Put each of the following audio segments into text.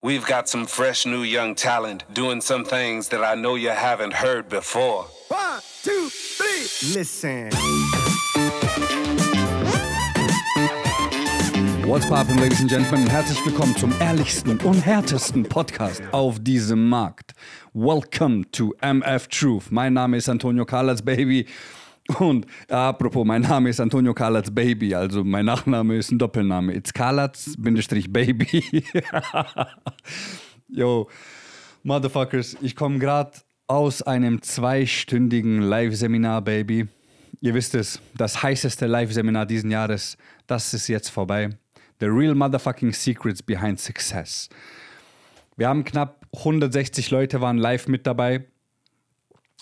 We've got some fresh new young talent doing some things that I know you haven't heard before. One, two, three. Listen. What's poppin', Ladies and Gentlemen? Herzlich willkommen zum ehrlichsten und härtesten Podcast auf diesem Markt. Welcome to MF Truth. Mein Name ist Antonio Carlos Baby. Und apropos, mein Name ist Antonio Kalatz Baby, also mein Nachname ist ein Doppelname. It's Kalatz Baby. Yo, Motherfuckers, ich komme gerade aus einem zweistündigen Live-Seminar, Baby. Ihr wisst es, das heißeste Live-Seminar diesen Jahres, das ist jetzt vorbei. The Real Motherfucking Secrets Behind Success. Wir haben knapp 160 Leute waren live mit dabei.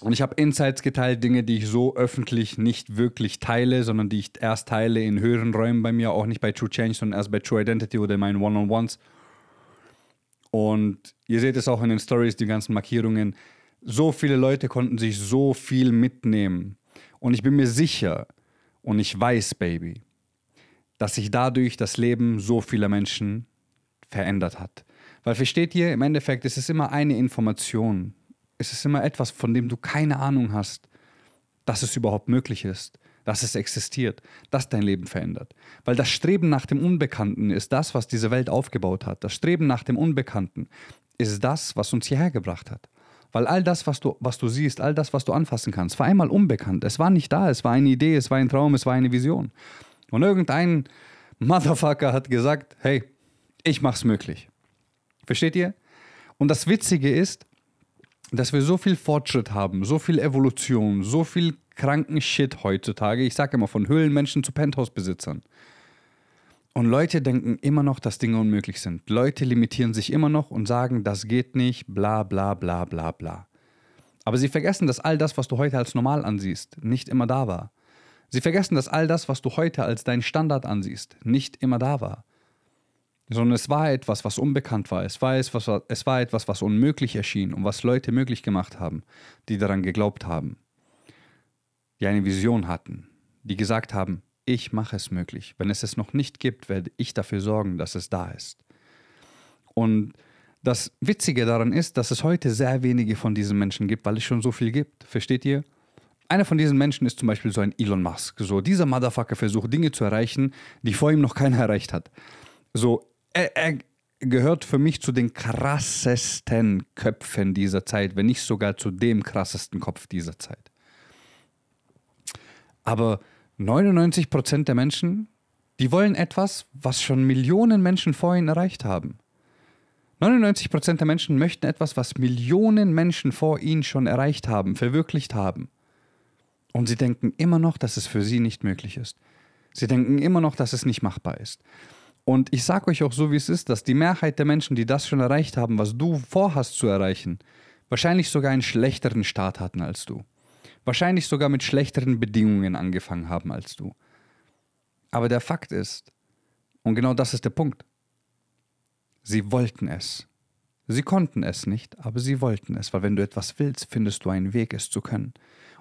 Und ich habe Insights geteilt, Dinge, die ich so öffentlich nicht wirklich teile, sondern die ich erst teile in höheren Räumen bei mir, auch nicht bei True Change, sondern erst bei True Identity oder in meinen One-on-Ones. Und ihr seht es auch in den Stories, die ganzen Markierungen. So viele Leute konnten sich so viel mitnehmen. Und ich bin mir sicher und ich weiß, Baby, dass sich dadurch das Leben so vieler Menschen verändert hat. Weil versteht ihr, im Endeffekt ist es immer eine Information, es ist immer etwas, von dem du keine Ahnung hast, dass es überhaupt möglich ist, dass es existiert, dass dein Leben verändert. Weil das Streben nach dem Unbekannten ist das, was diese Welt aufgebaut hat. Das Streben nach dem Unbekannten ist das, was uns hierher gebracht hat. Weil all das, was du, was du siehst, all das, was du anfassen kannst, war einmal unbekannt. Es war nicht da, es war eine Idee, es war ein Traum, es war eine Vision. Und irgendein Motherfucker hat gesagt, hey, ich mach's möglich. Versteht ihr? Und das Witzige ist, dass wir so viel Fortschritt haben, so viel Evolution, so viel kranken Shit heutzutage. Ich sage immer von Höhlenmenschen zu Penthouse-Besitzern. Und Leute denken immer noch, dass Dinge unmöglich sind. Leute limitieren sich immer noch und sagen, das geht nicht, bla bla bla bla bla. Aber sie vergessen, dass all das, was du heute als normal ansiehst, nicht immer da war. Sie vergessen, dass all das, was du heute als dein Standard ansiehst, nicht immer da war sondern es war etwas, was unbekannt war. Es war, etwas, es war etwas, was unmöglich erschien und was Leute möglich gemacht haben, die daran geglaubt haben, die eine Vision hatten, die gesagt haben, ich mache es möglich. Wenn es es noch nicht gibt, werde ich dafür sorgen, dass es da ist. Und das Witzige daran ist, dass es heute sehr wenige von diesen Menschen gibt, weil es schon so viel gibt. Versteht ihr? Einer von diesen Menschen ist zum Beispiel so ein Elon Musk. So, dieser Motherfucker versucht Dinge zu erreichen, die vor ihm noch keiner erreicht hat. So, er, er gehört für mich zu den krassesten Köpfen dieser Zeit, wenn nicht sogar zu dem krassesten Kopf dieser Zeit. Aber 99% der Menschen, die wollen etwas, was schon Millionen Menschen vor ihnen erreicht haben. 99% der Menschen möchten etwas, was Millionen Menschen vor ihnen schon erreicht haben, verwirklicht haben. Und sie denken immer noch, dass es für sie nicht möglich ist. Sie denken immer noch, dass es nicht machbar ist. Und ich sage euch auch so, wie es ist, dass die Mehrheit der Menschen, die das schon erreicht haben, was du vorhast zu erreichen, wahrscheinlich sogar einen schlechteren Start hatten als du. Wahrscheinlich sogar mit schlechteren Bedingungen angefangen haben als du. Aber der Fakt ist, und genau das ist der Punkt, sie wollten es. Sie konnten es nicht, aber sie wollten es, weil wenn du etwas willst, findest du einen Weg, es zu können.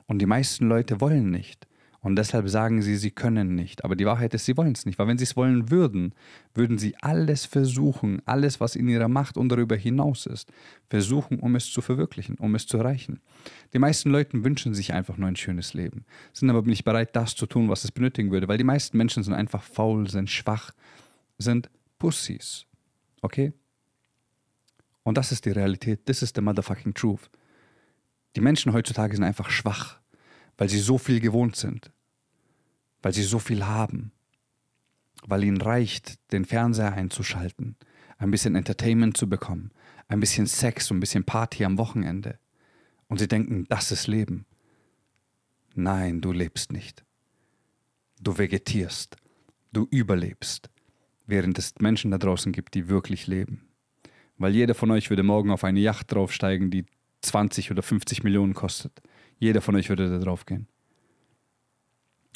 Und die meisten Leute wollen nicht. Und deshalb sagen sie, sie können nicht. Aber die Wahrheit ist, sie wollen es nicht. Weil wenn sie es wollen würden, würden sie alles versuchen, alles, was in ihrer Macht und darüber hinaus ist, versuchen, um es zu verwirklichen, um es zu erreichen. Die meisten Leute wünschen sich einfach nur ein schönes Leben, sind aber nicht bereit, das zu tun, was es benötigen würde. Weil die meisten Menschen sind einfach faul, sind schwach, sind Pussys. Okay? Und das ist die Realität. This is the motherfucking truth. Die Menschen heutzutage sind einfach schwach, weil sie so viel gewohnt sind weil sie so viel haben, weil ihnen reicht, den Fernseher einzuschalten, ein bisschen Entertainment zu bekommen, ein bisschen Sex und ein bisschen Party am Wochenende. Und sie denken, das ist Leben. Nein, du lebst nicht. Du vegetierst, du überlebst, während es Menschen da draußen gibt, die wirklich leben. Weil jeder von euch würde morgen auf eine Yacht draufsteigen, die 20 oder 50 Millionen kostet. Jeder von euch würde da drauf gehen.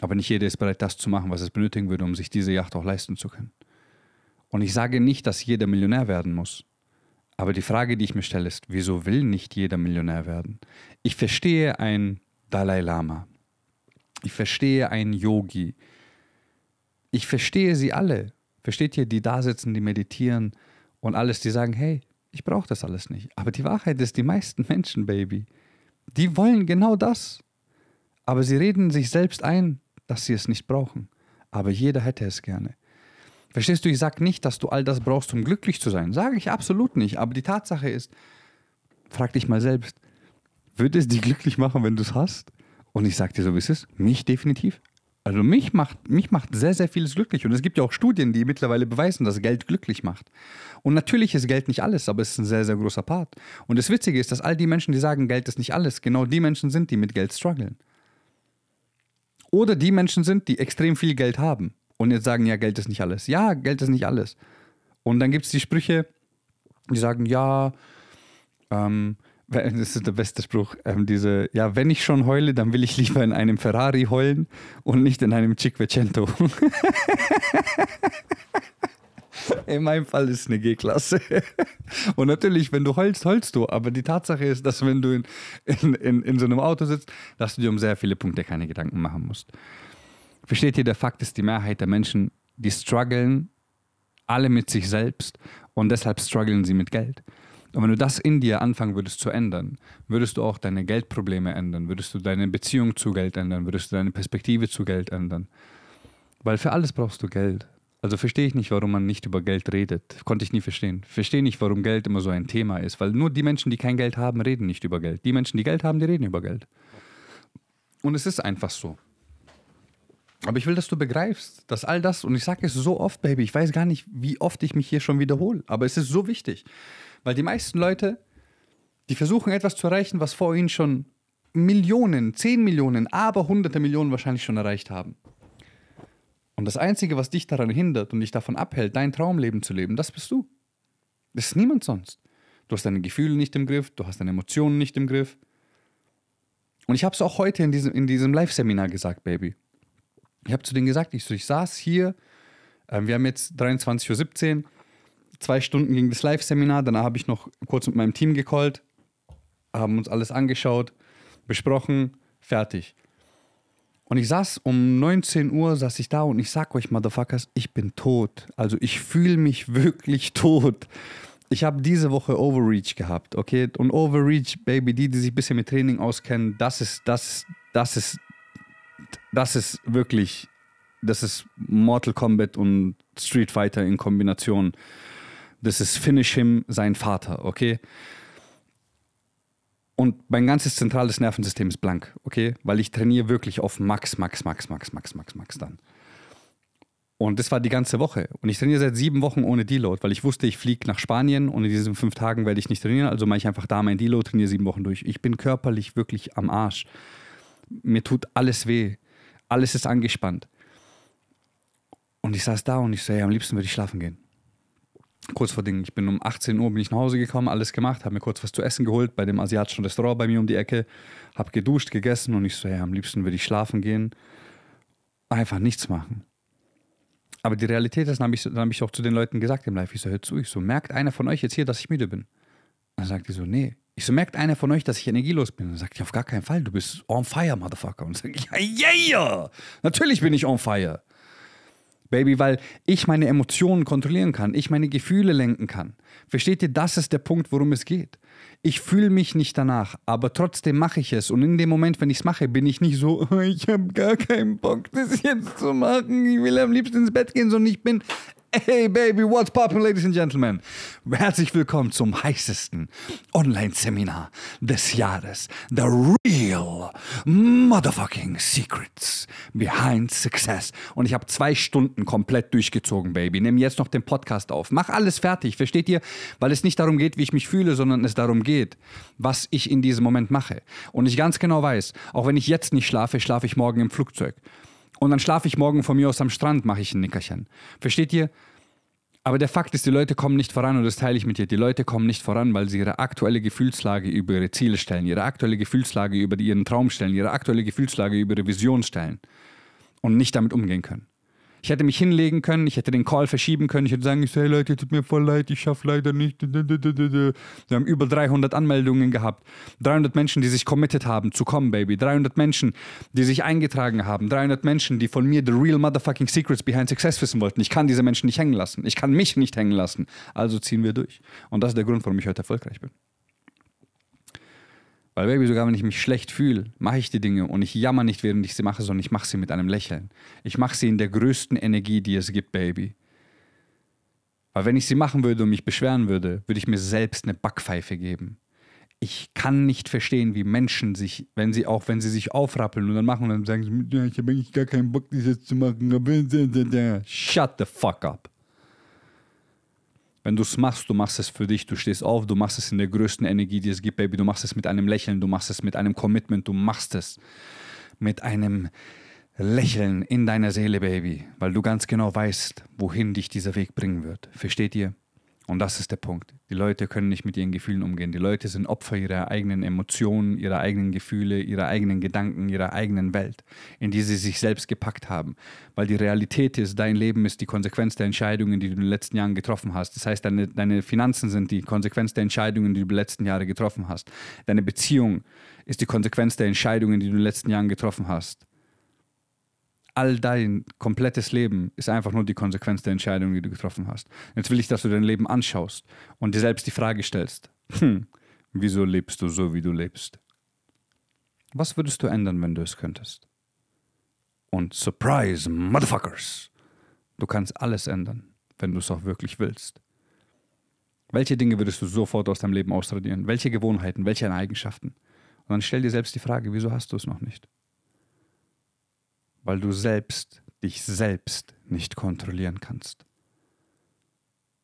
Aber nicht jeder ist bereit, das zu machen, was es benötigen würde, um sich diese Yacht auch leisten zu können. Und ich sage nicht, dass jeder Millionär werden muss. Aber die Frage, die ich mir stelle, ist, wieso will nicht jeder Millionär werden? Ich verstehe ein Dalai Lama. Ich verstehe einen Yogi. Ich verstehe sie alle. Versteht ihr, die da sitzen, die meditieren und alles, die sagen, hey, Ich brauche das alles nicht. Aber die Wahrheit ist, die meisten Menschen, Baby, die wollen genau das. Aber sie reden sich selbst ein, dass sie es nicht brauchen. Aber jeder hätte es gerne. Verstehst du, ich sage nicht, dass du all das brauchst, um glücklich zu sein. Sage ich absolut nicht. Aber die Tatsache ist, frag dich mal selbst, würde es dich glücklich machen, wenn du es hast? Und ich sage dir so, wie es ist, mich definitiv. Also mich macht, mich macht sehr, sehr vieles glücklich. Und es gibt ja auch Studien, die mittlerweile beweisen, dass Geld glücklich macht. Und natürlich ist Geld nicht alles, aber es ist ein sehr, sehr großer Part. Und das Witzige ist, dass all die Menschen, die sagen, Geld ist nicht alles, genau die Menschen sind, die mit Geld strugglen. Oder die Menschen sind, die extrem viel Geld haben und jetzt sagen, ja, Geld ist nicht alles. Ja, Geld ist nicht alles. Und dann gibt es die Sprüche, die sagen, ja, ähm, das ist der beste Spruch, ähm, diese, ja, wenn ich schon heule, dann will ich lieber in einem Ferrari heulen und nicht in einem Cinquecento. in meinem Fall ist es eine G-Klasse. Und natürlich, wenn du heulst, heulst du. Aber die Tatsache ist, dass wenn du in, in, in, in so einem Auto sitzt, dass du dir um sehr viele Punkte keine Gedanken machen musst. Versteht ihr, der Fakt ist, die Mehrheit der Menschen, die strugglen alle mit sich selbst und deshalb strugglen sie mit Geld. Und wenn du das in dir anfangen würdest zu ändern, würdest du auch deine Geldprobleme ändern, würdest du deine Beziehung zu Geld ändern, würdest du deine Perspektive zu Geld ändern. Weil für alles brauchst du Geld. Also verstehe ich nicht, warum man nicht über Geld redet. Konnte ich nie verstehen. Verstehe nicht, warum Geld immer so ein Thema ist. Weil nur die Menschen, die kein Geld haben, reden nicht über Geld. Die Menschen, die Geld haben, die reden über Geld. Und es ist einfach so. Aber ich will, dass du begreifst, dass all das, und ich sage es so oft, Baby, ich weiß gar nicht, wie oft ich mich hier schon wiederhole, aber es ist so wichtig. Weil die meisten Leute, die versuchen etwas zu erreichen, was vor ihnen schon Millionen, zehn Millionen, aber hunderte Millionen wahrscheinlich schon erreicht haben. Und das Einzige, was dich daran hindert und dich davon abhält, dein Traumleben zu leben, das bist du. Das ist niemand sonst. Du hast deine Gefühle nicht im Griff, du hast deine Emotionen nicht im Griff. Und ich habe es auch heute in diesem, in diesem Live-Seminar gesagt, Baby. Ich habe zu denen gesagt, ich, ich saß hier, äh, wir haben jetzt 23.17 Uhr, zwei Stunden ging das Live-Seminar, danach habe ich noch kurz mit meinem Team gecallt, haben uns alles angeschaut, besprochen, fertig. Und ich saß um 19 Uhr, saß ich da und ich sag euch, Motherfuckers, ich bin tot. Also ich fühle mich wirklich tot. Ich habe diese Woche Overreach gehabt, okay? Und Overreach, Baby, die, die sich ein bisschen mit Training auskennen, das ist, das, das ist, das ist wirklich, das ist Mortal Kombat und Street Fighter in Kombination. Das ist Finish Him, sein Vater, okay? Und mein ganzes zentrales Nervensystem ist blank, okay? Weil ich trainiere wirklich auf Max, Max, Max, Max, Max, Max, Max dann. Und das war die ganze Woche. Und ich trainiere seit sieben Wochen ohne Deload, weil ich wusste, ich fliege nach Spanien und in diesen fünf Tagen werde ich nicht trainieren. Also mache ich einfach da mein Deload, trainiere sieben Wochen durch. Ich bin körperlich wirklich am Arsch. Mir tut alles weh. Alles ist angespannt. Und ich saß da und ich so, ja, am liebsten würde ich schlafen gehen kurz vor Dingen, ich bin um 18 Uhr bin ich nach Hause gekommen, alles gemacht, habe mir kurz was zu essen geholt bei dem asiatischen Restaurant bei mir um die Ecke, habe geduscht, gegessen und ich so, ja, am liebsten würde ich schlafen gehen, einfach nichts machen. Aber die Realität ist, dann habe ich, hab ich auch zu den Leuten gesagt im Live, ich so, hört zu, ich so, merkt einer von euch jetzt hier, dass ich müde bin? Dann sagt die so, nee. Ich so, merkt einer von euch, dass ich energielos bin? Dann sagt die, auf gar keinen Fall, du bist on fire, Motherfucker. Und sage ich, ja, yeah, natürlich bin ich on fire. Baby, weil ich meine Emotionen kontrollieren kann, ich meine Gefühle lenken kann. Versteht ihr, das ist der Punkt, worum es geht. Ich fühle mich nicht danach, aber trotzdem mache ich es. Und in dem Moment, wenn ich es mache, bin ich nicht so, ich habe gar keinen Bock, das jetzt zu machen. Ich will am liebsten ins Bett gehen, sondern ich bin Hey baby, what's poppin', ladies and gentlemen? Herzlich willkommen zum heißesten Online-Seminar des Jahres. The real motherfucking secrets behind success. Und ich habe zwei Stunden komplett durchgezogen, baby. Nimm jetzt noch den Podcast auf. Mach alles fertig, versteht ihr? Weil es nicht darum geht, wie ich mich fühle, sondern es darum geht, was ich in diesem Moment mache. Und ich ganz genau weiß, auch wenn ich jetzt nicht schlafe, schlafe ich morgen im Flugzeug. Und dann schlafe ich morgen von mir aus am Strand, mache ich ein Nickerchen. Versteht ihr? Aber der Fakt ist, die Leute kommen nicht voran und das teile ich mit dir. Die Leute kommen nicht voran, weil sie ihre aktuelle Gefühlslage über ihre Ziele stellen, ihre aktuelle Gefühlslage über ihren Traum stellen, ihre aktuelle Gefühlslage über ihre Vision stellen und nicht damit umgehen können. Ich hätte mich hinlegen können, ich hätte den Call verschieben können, ich hätte sagen, so, hey Leute, tut mir voll leid, ich schaffe leider nicht. Wir haben über 300 Anmeldungen gehabt. 300 Menschen, die sich committed haben zu kommen, Baby. 300 Menschen, die sich eingetragen haben. 300 Menschen, die von mir the real motherfucking secrets behind success wissen wollten. Ich kann diese Menschen nicht hängen lassen. Ich kann mich nicht hängen lassen. Also ziehen wir durch. Und das ist der Grund, warum ich heute erfolgreich bin. Weil, Baby, sogar wenn ich mich schlecht fühle, mache ich die Dinge und ich jammer nicht, während ich sie mache, sondern ich mache sie mit einem Lächeln. Ich mache sie in der größten Energie, die es gibt, Baby. Weil wenn ich sie machen würde und mich beschweren würde, würde ich mir selbst eine Backpfeife geben. Ich kann nicht verstehen, wie Menschen sich, wenn sie auch, wenn sie sich aufrappeln und dann machen und dann sagen, sie, ja, ich habe eigentlich gar keinen Bock, das jetzt zu machen. Shut the fuck up. Wenn du es machst, du machst es für dich, du stehst auf, du machst es in der größten Energie, die es gibt, Baby. Du machst es mit einem Lächeln, du machst es mit einem Commitment, du machst es mit einem Lächeln in deiner Seele, Baby, weil du ganz genau weißt, wohin dich dieser Weg bringen wird. Versteht ihr? Und das ist der Punkt. Die Leute können nicht mit ihren Gefühlen umgehen. Die Leute sind Opfer ihrer eigenen Emotionen, ihrer eigenen Gefühle, ihrer eigenen Gedanken, ihrer eigenen Welt, in die sie sich selbst gepackt haben. Weil die Realität ist, dein Leben ist die Konsequenz der Entscheidungen, die du in den letzten Jahren getroffen hast. Das heißt, deine, deine Finanzen sind die Konsequenz der Entscheidungen, die du in den letzten Jahren getroffen hast. Deine Beziehung ist die Konsequenz der Entscheidungen, die du in den letzten Jahren getroffen hast all dein komplettes Leben ist einfach nur die Konsequenz der Entscheidung, die du getroffen hast. Jetzt will ich, dass du dein Leben anschaust und dir selbst die Frage stellst: hm, Wieso lebst du so, wie du lebst? Was würdest du ändern, wenn du es könntest? Und Surprise, Motherfuckers! Du kannst alles ändern, wenn du es auch wirklich willst. Welche Dinge würdest du sofort aus deinem Leben ausradieren? Welche Gewohnheiten, welche Eigenschaften? Und dann stell dir selbst die Frage, wieso hast du es noch nicht? Weil du selbst dich selbst nicht kontrollieren kannst.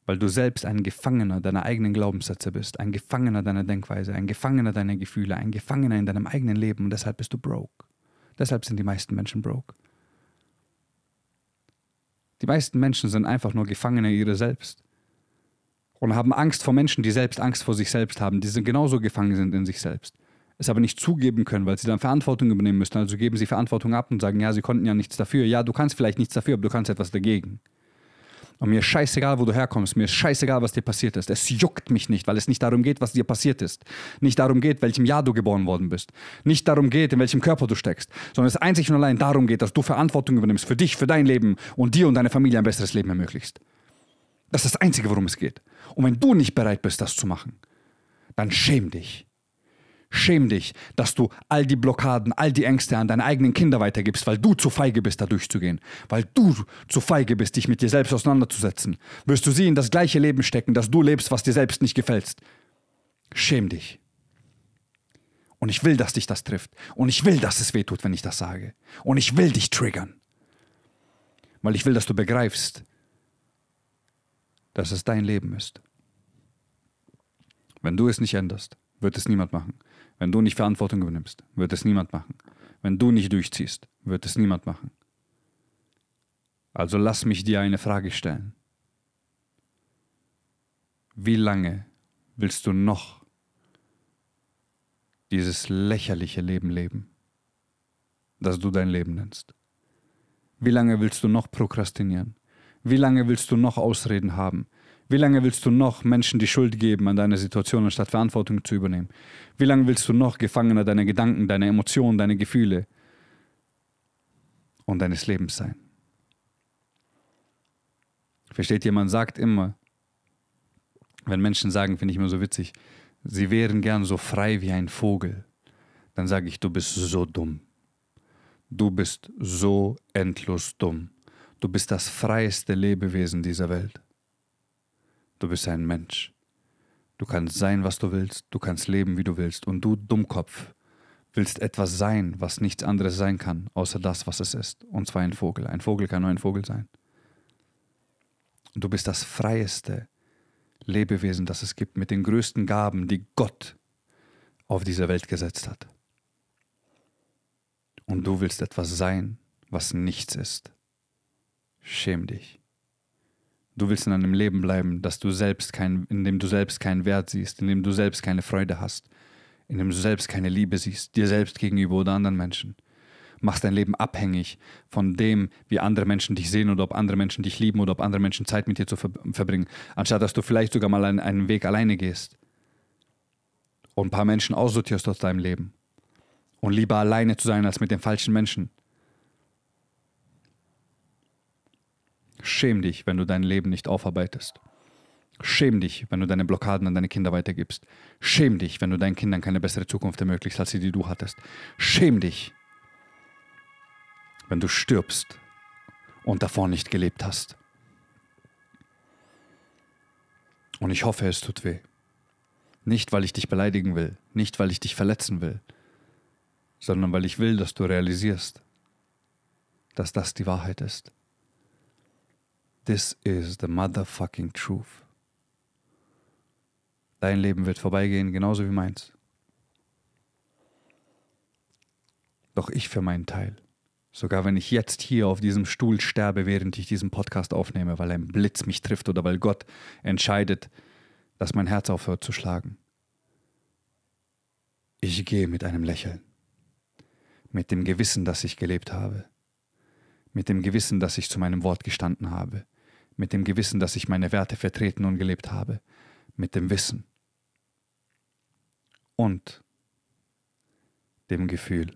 Weil du selbst ein Gefangener deiner eigenen Glaubenssätze bist, ein Gefangener deiner Denkweise, ein Gefangener deiner Gefühle, ein Gefangener in deinem eigenen Leben und deshalb bist du broke. Deshalb sind die meisten Menschen broke. Die meisten Menschen sind einfach nur Gefangene ihrer selbst und haben Angst vor Menschen, die selbst Angst vor sich selbst haben, die genauso gefangen sind in sich selbst es aber nicht zugeben können, weil sie dann Verantwortung übernehmen müssen. Also geben sie Verantwortung ab und sagen, ja, sie konnten ja nichts dafür. Ja, du kannst vielleicht nichts dafür, aber du kannst etwas dagegen. Und mir ist scheißegal, wo du herkommst. Mir ist scheißegal, was dir passiert ist. Es juckt mich nicht, weil es nicht darum geht, was dir passiert ist. Nicht darum geht, welchem Jahr du geboren worden bist. Nicht darum geht, in welchem Körper du steckst. Sondern es einzig und allein darum geht, dass du Verantwortung übernimmst für dich, für dein Leben und dir und deiner Familie ein besseres Leben ermöglichst. Das ist das Einzige, worum es geht. Und wenn du nicht bereit bist, das zu machen, dann schäm dich. Schäm dich, dass du all die Blockaden, all die Ängste an deine eigenen Kinder weitergibst, weil du zu feige bist, da durchzugehen. Weil du zu feige bist, dich mit dir selbst auseinanderzusetzen. Wirst du sie in das gleiche Leben stecken, dass du lebst, was dir selbst nicht gefällt. Schäm dich. Und ich will, dass dich das trifft. Und ich will, dass es weh tut, wenn ich das sage. Und ich will dich triggern. Weil ich will, dass du begreifst, dass es dein Leben ist. Wenn du es nicht änderst, wird es niemand machen. Wenn du nicht Verantwortung übernimmst, wird es niemand machen. Wenn du nicht durchziehst, wird es niemand machen. Also lass mich dir eine Frage stellen. Wie lange willst du noch dieses lächerliche Leben leben, das du dein Leben nennst? Wie lange willst du noch prokrastinieren? Wie lange willst du noch Ausreden haben? Wie lange willst du noch Menschen die Schuld geben an deiner Situation, anstatt Verantwortung zu übernehmen? Wie lange willst du noch Gefangener deiner Gedanken, deiner Emotionen, deiner Gefühle und deines Lebens sein? Versteht ihr, man sagt immer, wenn Menschen sagen, finde ich immer so witzig, sie wären gern so frei wie ein Vogel, dann sage ich, du bist so dumm. Du bist so endlos dumm. Du bist das freieste Lebewesen dieser Welt. Du bist ein Mensch. Du kannst sein, was du willst, du kannst leben, wie du willst. Und du, Dummkopf, willst etwas sein, was nichts anderes sein kann, außer das, was es ist. Und zwar ein Vogel. Ein Vogel kann nur ein Vogel sein. Du bist das freieste Lebewesen, das es gibt, mit den größten Gaben, die Gott auf dieser Welt gesetzt hat. Und du willst etwas sein, was nichts ist. Schäm dich. Du willst in einem Leben bleiben, das du selbst kein, in dem du selbst keinen Wert siehst, in dem du selbst keine Freude hast, in dem du selbst keine Liebe siehst, dir selbst gegenüber oder anderen Menschen. machst dein Leben abhängig von dem, wie andere Menschen dich sehen oder ob andere Menschen dich lieben oder ob andere Menschen Zeit mit dir zu ver verbringen, anstatt dass du vielleicht sogar mal einen, einen Weg alleine gehst und ein paar Menschen aussortierst aus deinem Leben und lieber alleine zu sein als mit den falschen Menschen. Schäm dich, wenn du dein Leben nicht aufarbeitest. Schäm dich, wenn du deine Blockaden an deine Kinder weitergibst. Schäm dich, wenn du deinen Kindern keine bessere Zukunft ermöglicht, als sie die du hattest. Schäm dich, wenn du stirbst und davor nicht gelebt hast. Und ich hoffe, es tut weh. Nicht, weil ich dich beleidigen will, nicht, weil ich dich verletzen will, sondern weil ich will, dass du realisierst, dass das die Wahrheit ist. This is the motherfucking truth. Dein Leben wird vorbeigehen, genauso wie meins. Doch ich für meinen Teil, sogar wenn ich jetzt hier auf diesem Stuhl sterbe, während ich diesen Podcast aufnehme, weil ein Blitz mich trifft oder weil Gott entscheidet, dass mein Herz aufhört zu schlagen. Ich gehe mit einem Lächeln, mit dem Gewissen, dass ich gelebt habe, mit dem Gewissen, dass ich zu meinem Wort gestanden habe, mit dem Gewissen, dass ich meine Werte vertreten und gelebt habe, mit dem Wissen und dem Gefühl,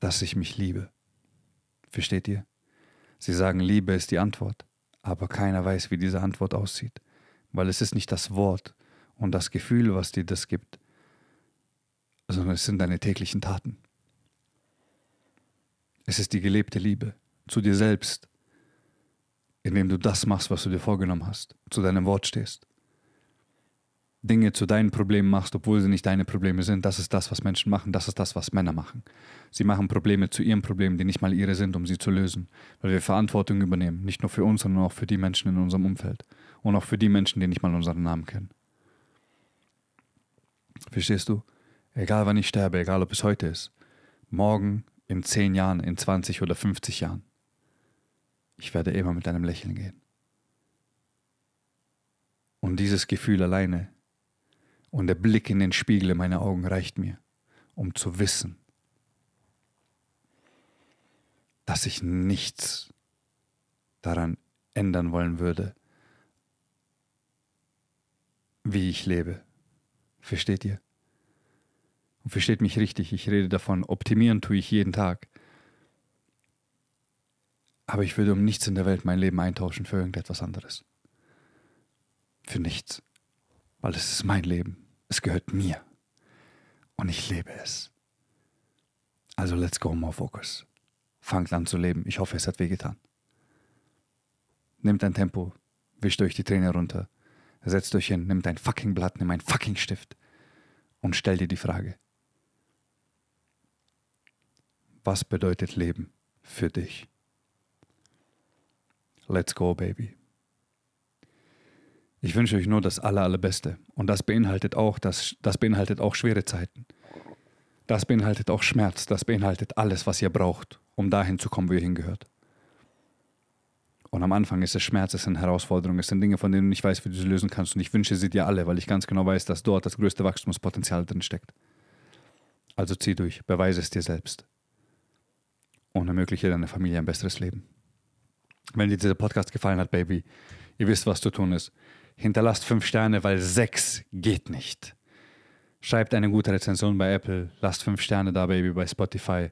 dass ich mich liebe. Versteht ihr? Sie sagen, Liebe ist die Antwort, aber keiner weiß, wie diese Antwort aussieht, weil es ist nicht das Wort und das Gefühl, was dir das gibt, sondern es sind deine täglichen Taten. Es ist die gelebte Liebe zu dir selbst, indem du das machst, was du dir vorgenommen hast, zu deinem Wort stehst. Dinge zu deinen Problemen machst, obwohl sie nicht deine Probleme sind. Das ist das, was Menschen machen. Das ist das, was Männer machen. Sie machen Probleme zu ihren Problemen, die nicht mal ihre sind, um sie zu lösen. Weil wir Verantwortung übernehmen. Nicht nur für uns, sondern auch für die Menschen in unserem Umfeld. Und auch für die Menschen, die nicht mal unseren Namen kennen. Verstehst du? Egal wann ich sterbe, egal ob es heute ist, morgen, in 10 Jahren, in 20 oder 50 Jahren, ich werde immer mit einem Lächeln gehen. Und dieses Gefühl alleine und der Blick in den Spiegel in meine Augen reicht mir, um zu wissen, dass ich nichts daran ändern wollen würde, wie ich lebe. Versteht ihr? Und versteht mich richtig, ich rede davon, optimieren tue ich jeden Tag. Aber ich würde um nichts in der Welt mein Leben eintauschen für irgendetwas anderes. Für nichts. Weil es ist mein Leben. Es gehört mir. Und ich lebe es. Also let's go, more focus. Fangt an zu leben. Ich hoffe, es hat wehgetan. Nehmt ein Tempo, wischt euch die Träne runter, setzt euch hin, nimmt ein fucking Blatt, nimm ein fucking Stift und stell dir die Frage. Was bedeutet Leben für dich? Let's go, baby. Ich wünsche euch nur das aller, allerbeste. Und das beinhaltet auch, das, das beinhaltet auch schwere Zeiten. Das beinhaltet auch Schmerz. Das beinhaltet alles, was ihr braucht, um dahin zu kommen, wo ihr hingehört. Und am Anfang ist es Schmerz, es sind Herausforderungen, es sind Dinge, von denen du nicht weißt, wie du sie lösen kannst. Und ich wünsche sie dir alle, weil ich ganz genau weiß, dass dort das größte Wachstumspotenzial drin steckt. Also zieh durch, beweise es dir selbst. Und ermögliche deiner Familie ein besseres Leben. Wenn dir dieser Podcast gefallen hat, Baby, ihr wisst, was zu tun ist. Hinterlasst fünf Sterne, weil sechs geht nicht. Schreibt eine gute Rezension bei Apple, lasst fünf Sterne da, Baby, bei Spotify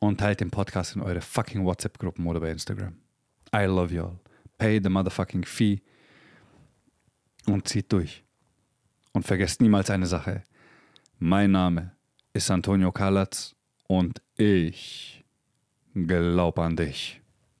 und teilt den Podcast in eure fucking WhatsApp-Gruppen oder bei Instagram. I love you all. Pay the motherfucking fee und zieht durch. Und vergesst niemals eine Sache. Mein Name ist Antonio Kalatz und ich glaube an dich.